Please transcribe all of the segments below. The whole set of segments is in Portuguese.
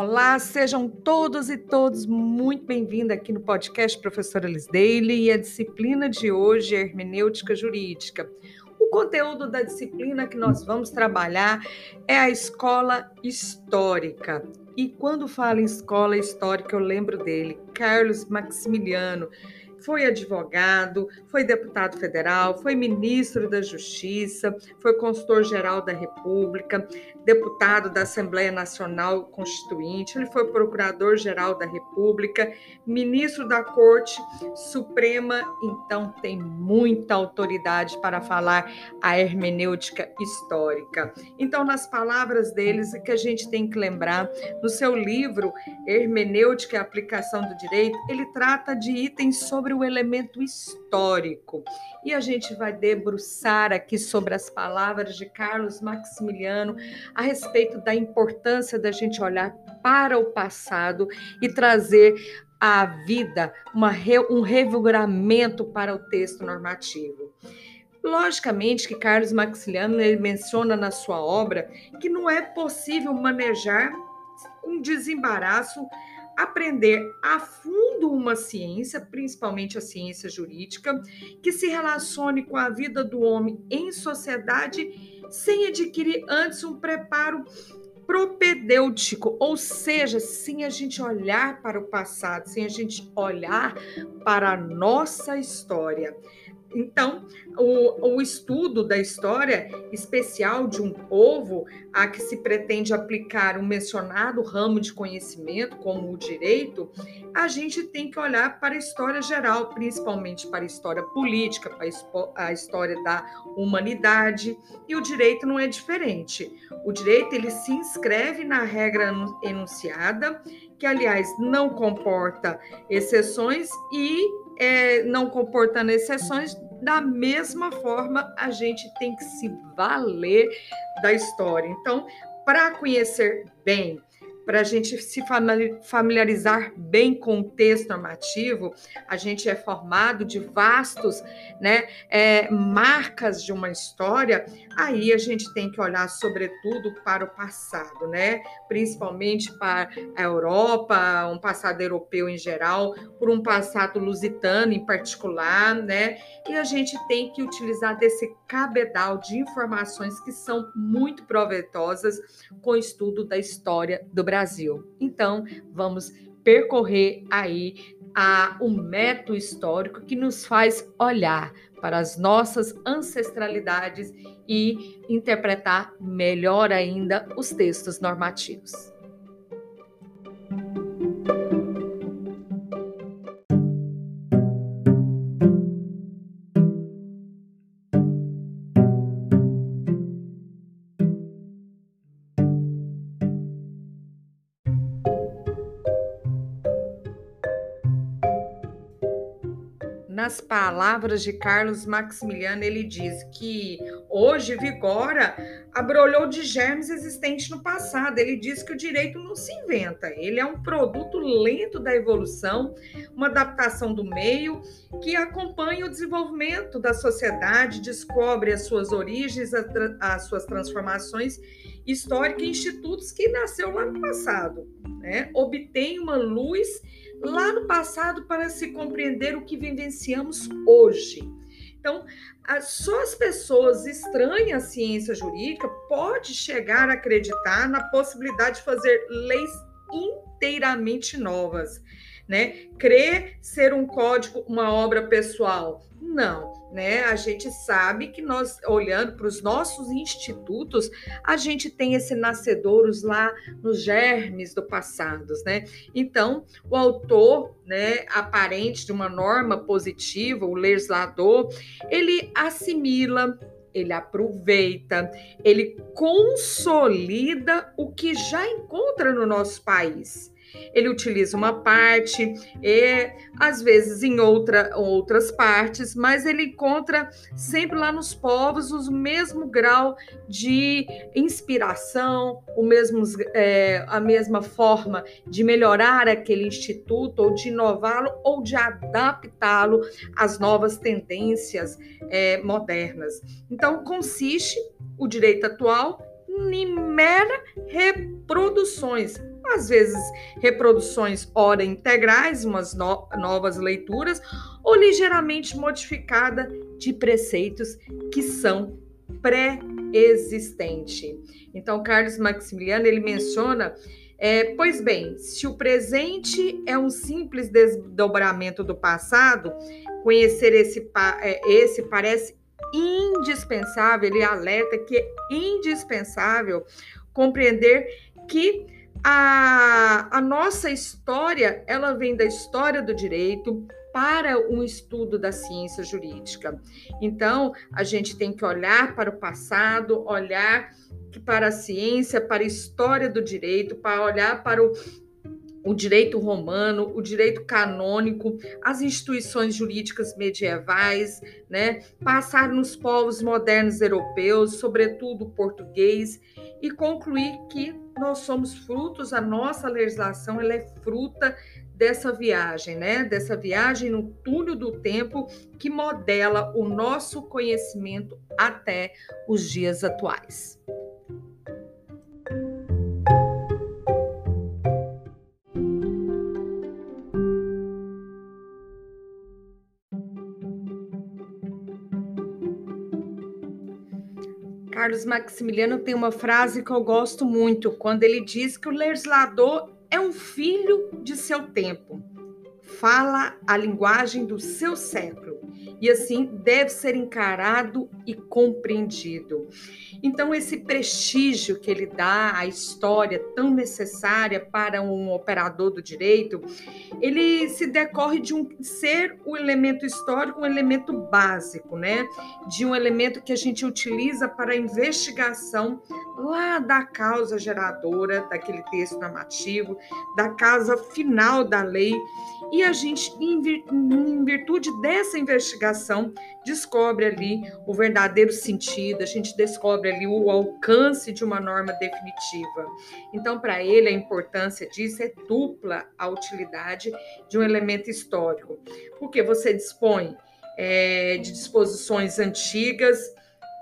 Olá, sejam todos e todos muito bem-vindos aqui no podcast Professora Liz Daily e a disciplina de hoje é Hermenêutica Jurídica. O conteúdo da disciplina que nós vamos trabalhar é a escola histórica. E quando falo em escola histórica, eu lembro dele, Carlos Maximiliano, foi advogado, foi deputado federal, foi ministro da Justiça, foi consultor-geral da República, deputado da Assembleia Nacional Constituinte, ele foi procurador-geral da República, ministro da Corte Suprema, então tem muita autoridade para falar a hermenêutica histórica. Então, nas palavras deles, é que a gente tem que lembrar, no seu livro Hermenêutica e Aplicação do Direito, ele trata de itens sobre sobre o elemento histórico. E a gente vai debruçar aqui sobre as palavras de Carlos Maximiliano a respeito da importância da gente olhar para o passado e trazer à vida uma, um revigoramento para o texto normativo. Logicamente que Carlos Maximiliano ele menciona na sua obra que não é possível manejar um desembaraço aprender a fundo uma ciência, principalmente a ciência jurídica, que se relacione com a vida do homem em sociedade, sem adquirir antes um preparo propedêutico, ou seja, sem a gente olhar para o passado, sem a gente olhar para a nossa história. Então, o, o, estudo da história especial de um povo a que se pretende aplicar um mencionado ramo de conhecimento, como o direito, a gente tem que olhar para a história geral, principalmente para a história política, para a história da humanidade, e o direito não é diferente. O direito ele se inscreve na regra enunciada, que aliás não comporta exceções e é, não comportando exceções, da mesma forma a gente tem que se valer da história. Então, para conhecer bem para a gente se familiarizar bem com o texto normativo, a gente é formado de vastos né, é, marcas de uma história, aí a gente tem que olhar, sobretudo, para o passado, né? principalmente para a Europa, um passado europeu em geral, por um passado lusitano em particular, né? e a gente tem que utilizar desse cabedal de informações que são muito proveitosas com o estudo da história do Brasil. Brasil. Então, vamos percorrer aí a, um método histórico que nos faz olhar para as nossas ancestralidades e interpretar melhor ainda os textos normativos. Nas palavras de Carlos Maximiliano, ele diz que hoje vigora a brolhou de germes existente no passado. Ele diz que o direito não se inventa, ele é um produto lento da evolução, uma adaptação do meio que acompanha o desenvolvimento da sociedade, descobre as suas origens, as suas transformações históricas em institutos que nasceu lá no passado, né? Obtém uma luz lá no passado para se compreender o que vivenciamos hoje. Então, só as pessoas estranhas à ciência jurídica pode chegar a acreditar na possibilidade de fazer leis inteiramente novas, né? Crer ser um código uma obra pessoal. Não, né? A gente sabe que nós, olhando para os nossos institutos, a gente tem esse nascedouros lá nos germes do passado, né? Então, o autor, né, aparente de uma norma positiva, o legislador, ele assimila ele aproveita, ele consolida o que já encontra no nosso país. Ele utiliza uma parte e às vezes em outra, outras partes, mas ele encontra sempre lá nos povos o mesmo grau de inspiração, o mesmo, é, a mesma forma de melhorar aquele instituto, ou de inová-lo, ou de adaptá-lo às novas tendências é, modernas. Então, consiste o direito atual em mera reproduções às vezes reproduções ora integrais, umas no novas leituras, ou ligeiramente modificada de preceitos que são pré-existentes. Então, Carlos Maximiliano ele menciona é, pois bem, se o presente é um simples desdobramento do passado, conhecer esse, é, esse parece indispensável, ele alerta que é indispensável compreender que a, a nossa história, ela vem da história do direito para um estudo da ciência jurídica. Então, a gente tem que olhar para o passado, olhar para a ciência, para a história do direito, para olhar para o, o direito romano, o direito canônico, as instituições jurídicas medievais, né? Passar nos povos modernos europeus, sobretudo o português, e concluir que nós somos frutos, a nossa legislação ela é fruta dessa viagem, né? Dessa viagem no túnel do tempo que modela o nosso conhecimento até os dias atuais. Carlos Maximiliano tem uma frase que eu gosto muito, quando ele diz que o legislador é um filho de seu tempo. Fala a linguagem do seu século e assim deve ser encarado e compreendido. Então, esse prestígio que ele dá à história tão necessária para um operador do direito, ele se decorre de um ser o elemento histórico um elemento básico, né? De um elemento que a gente utiliza para a investigação lá da causa geradora daquele texto normativo, da causa final da lei, e a gente, em virtude dessa investigação, descobre ali o verdadeiro sentido, a gente descobre ali o alcance de uma norma definitiva. Então, para ele, a importância disso é dupla a utilidade de um elemento histórico, porque você dispõe é, de disposições antigas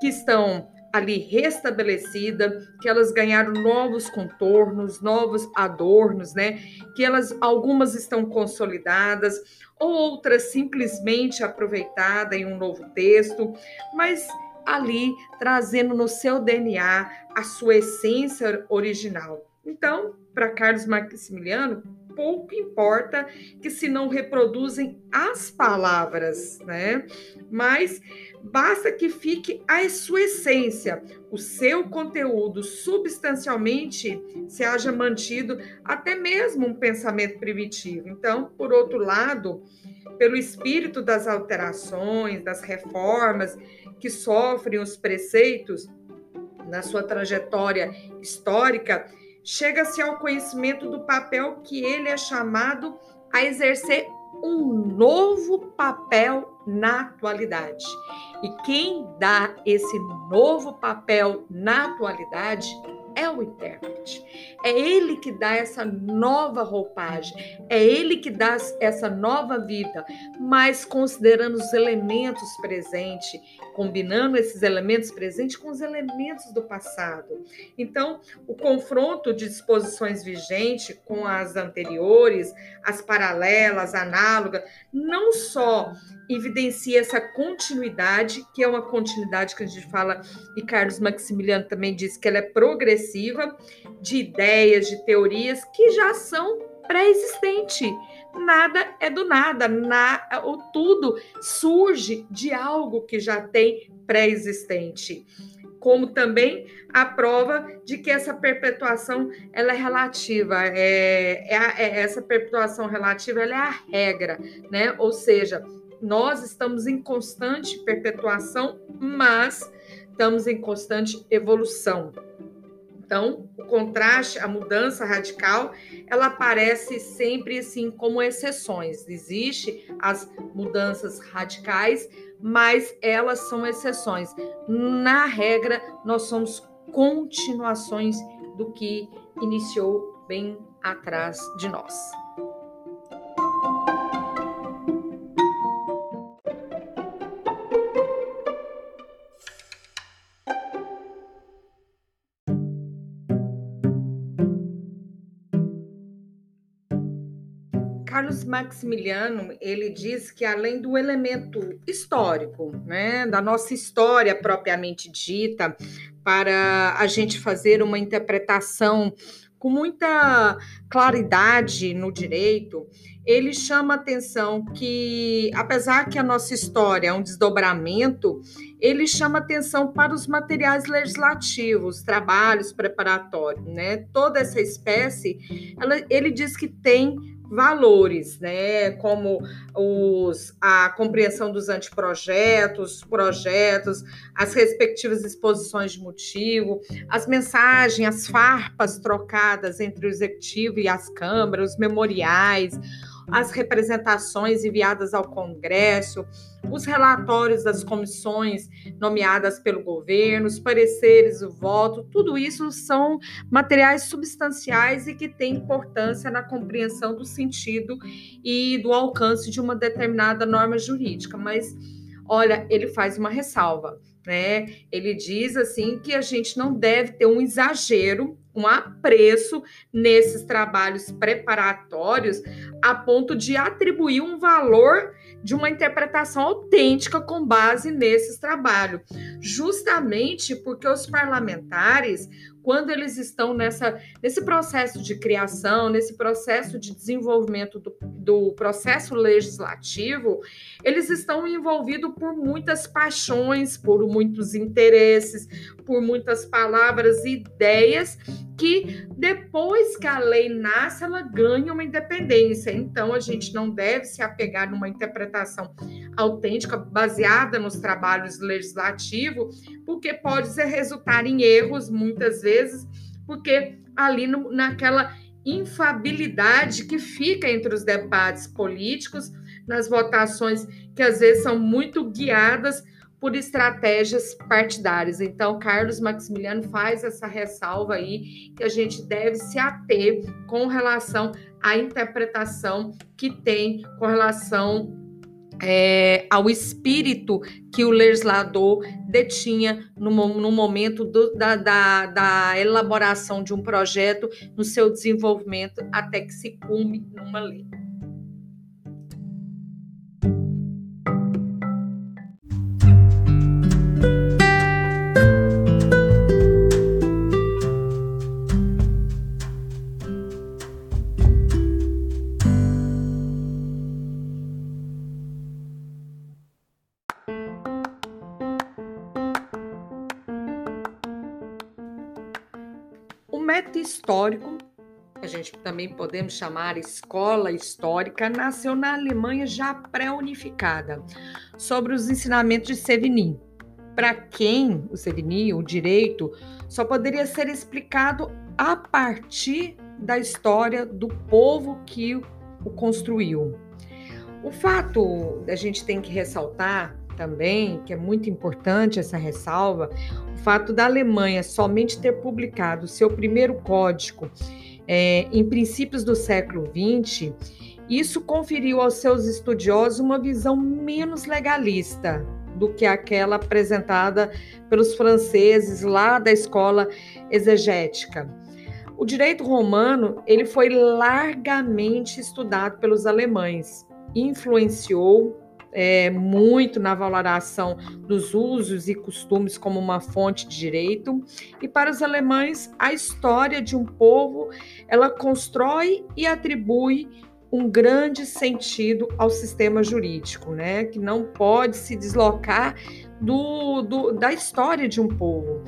que estão ali restabelecida, que elas ganharam novos contornos, novos adornos, né? Que elas algumas estão consolidadas, outras simplesmente aproveitadas em um novo texto, mas ali trazendo no seu DNA a sua essência original. Então, para Carlos Maximiliano, pouco importa que se não reproduzem as palavras, né? Mas basta que fique a sua essência, o seu conteúdo substancialmente se haja mantido até mesmo um pensamento primitivo. Então, por outro lado, pelo espírito das alterações, das reformas que sofrem os preceitos na sua trajetória histórica, chega-se ao conhecimento do papel que ele é chamado a exercer um novo papel na atualidade. E quem dá esse novo papel na atualidade é o intérprete. É ele que dá essa nova roupagem, é ele que dá essa nova vida, mas considerando os elementos presentes, combinando esses elementos presentes com os elementos do passado. Então, o confronto de disposições vigentes com as anteriores, as paralelas, análogas, não só evidencia essa continuidade, que é uma continuidade que a gente fala, e Carlos Maximiliano também disse que ela é progressiva, de ideias, de teorias que já são pré-existentes. Nada é do nada, na, o tudo surge de algo que já tem pré-existente. Como também a prova de que essa perpetuação ela é relativa, é, é, é essa perpetuação relativa ela é a regra, né? Ou seja, nós estamos em constante perpetuação, mas estamos em constante evolução. Então, o contraste, a mudança radical, ela aparece sempre assim como exceções. Existe as mudanças radicais, mas elas são exceções. Na regra, nós somos continuações do que iniciou bem atrás de nós. Carlos Maximiliano, ele diz que além do elemento histórico, né, da nossa história propriamente dita, para a gente fazer uma interpretação com muita claridade no direito, ele chama atenção que, apesar que a nossa história é um desdobramento, ele chama atenção para os materiais legislativos, trabalhos preparatórios, né? Toda essa espécie, ela, ele diz que tem valores, né, como os, a compreensão dos anteprojetos, projetos, as respectivas exposições de motivo, as mensagens, as farpas trocadas entre o executivo e as câmaras, os memoriais, as representações enviadas ao Congresso, os relatórios das comissões nomeadas pelo governo, os pareceres, o voto, tudo isso são materiais substanciais e que têm importância na compreensão do sentido e do alcance de uma determinada norma jurídica. Mas, olha, ele faz uma ressalva. Né? Ele diz assim que a gente não deve ter um exagero um apreço nesses trabalhos preparatórios a ponto de atribuir um valor de uma interpretação autêntica com base nesses trabalhos, justamente porque os parlamentares quando eles estão nessa, nesse processo de criação, nesse processo de desenvolvimento do, do processo legislativo, eles estão envolvidos por muitas paixões, por muitos interesses, por muitas palavras e ideias que depois que a lei nasce, ela ganha uma independência. Então, a gente não deve se apegar numa interpretação autêntica, baseada nos trabalhos legislativos, porque pode resultar em erros, muitas vezes, porque ali no, naquela infabilidade que fica entre os debates políticos, nas votações que às vezes são muito guiadas por estratégias partidárias. Então, Carlos Maximiliano faz essa ressalva aí que a gente deve se ater com relação à interpretação que tem com relação é, ao espírito que o legislador detinha no, no momento do, da, da, da, elaboração de um projeto, no seu desenvolvimento, até que se cume numa lei. Método histórico, a gente também podemos chamar escola histórica, nasceu na Alemanha já pré-unificada, sobre os ensinamentos de Sevigny. Para quem o Sevigny, o direito, só poderia ser explicado a partir da história do povo que o construiu. O fato a gente tem que ressaltar também, que é muito importante essa ressalva, o fato da Alemanha somente ter publicado seu primeiro código é, em princípios do século XX, isso conferiu aos seus estudiosos uma visão menos legalista do que aquela apresentada pelos franceses lá da escola exegética. O direito romano ele foi largamente estudado pelos alemães, influenciou é, muito na valoração dos usos e costumes como uma fonte de direito. E para os alemães, a história de um povo ela constrói e atribui um grande sentido ao sistema jurídico, né? Que não pode se deslocar do, do da história de um povo.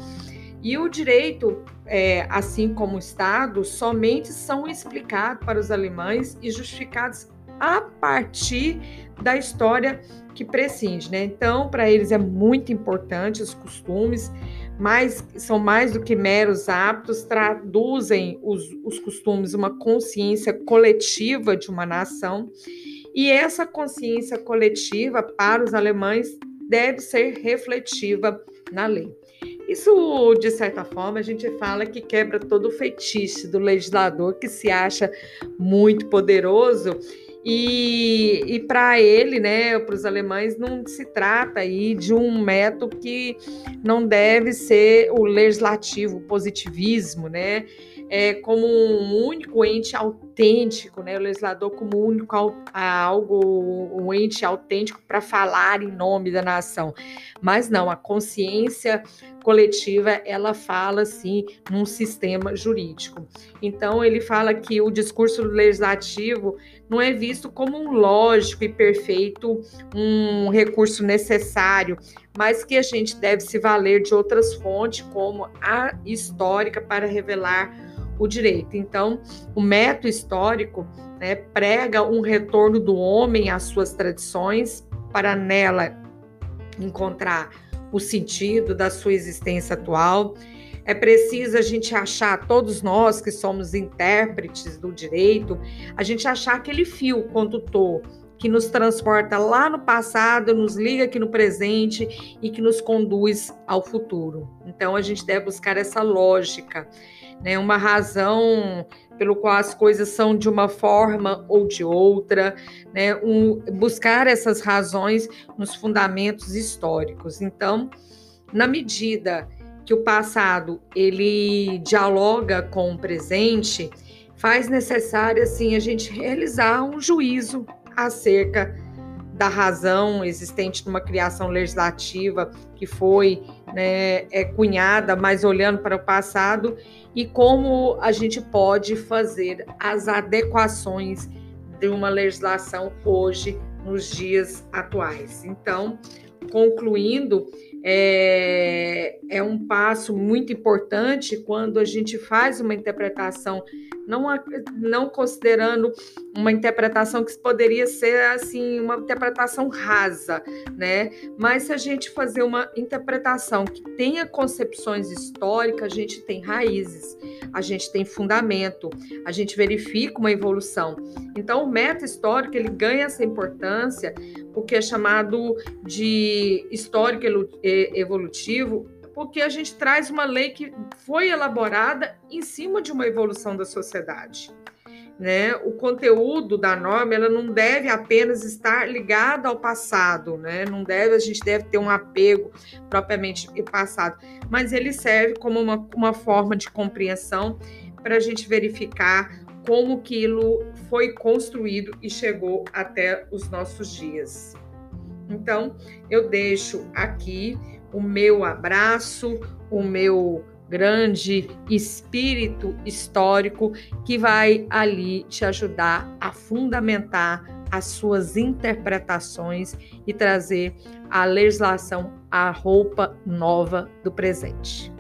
E o direito, é, assim como o Estado, somente são explicados para os alemães e justificados a partir da história que prescinde, né? Então, para eles é muito importante os costumes, mas são mais do que meros hábitos, traduzem os, os costumes uma consciência coletiva de uma nação, e essa consciência coletiva para os alemães deve ser refletiva na lei. Isso, de certa forma, a gente fala que quebra todo o feitiço do legislador que se acha muito poderoso e, e para ele, né, para os alemães, não se trata aí de um método que não deve ser o legislativo, o positivismo, né? é, como um único ente autêntico, né? O legislador como único algo, um ente autêntico para falar em nome da nação. Mas não, a consciência coletiva, ela fala assim num sistema jurídico. Então ele fala que o discurso legislativo não é visto como um lógico e perfeito, um recurso necessário, mas que a gente deve se valer de outras fontes, como a histórica, para revelar o direito. Então, o método histórico né, prega um retorno do homem às suas tradições para nela encontrar o sentido da sua existência atual. É preciso a gente achar, todos nós que somos intérpretes do direito, a gente achar aquele fio condutor que nos transporta lá no passado, nos liga aqui no presente e que nos conduz ao futuro. Então a gente deve buscar essa lógica né? Uma razão pelo qual as coisas são de uma forma ou de outra, né? Um, buscar essas razões nos fundamentos históricos. Então, na medida que o passado ele dialoga com o presente, faz necessário assim a gente realizar um juízo acerca da razão existente numa criação legislativa que foi né, é, cunhada, mas olhando para o passado, e como a gente pode fazer as adequações de uma legislação hoje, nos dias atuais. Então, concluindo, é, é um passo muito importante quando a gente faz uma interpretação, não, não considerando uma interpretação que poderia ser assim, uma interpretação rasa, né? Mas se a gente fazer uma interpretação que tenha concepções históricas, a gente tem raízes, a gente tem fundamento, a gente verifica uma evolução. Então, o meta histórico ele ganha essa importância porque é chamado de histórico evolutivo, porque a gente traz uma lei que foi elaborada em cima de uma evolução da sociedade. Né? O conteúdo da norma ela não deve apenas estar ligada ao passado, né? Não deve, a gente deve ter um apego propriamente passado, mas ele serve como uma, uma forma de compreensão para a gente verificar como aquilo foi construído e chegou até os nossos dias. Então, eu deixo aqui o meu abraço, o meu grande espírito histórico que vai ali te ajudar a fundamentar as suas interpretações e trazer a legislação à roupa nova do presente.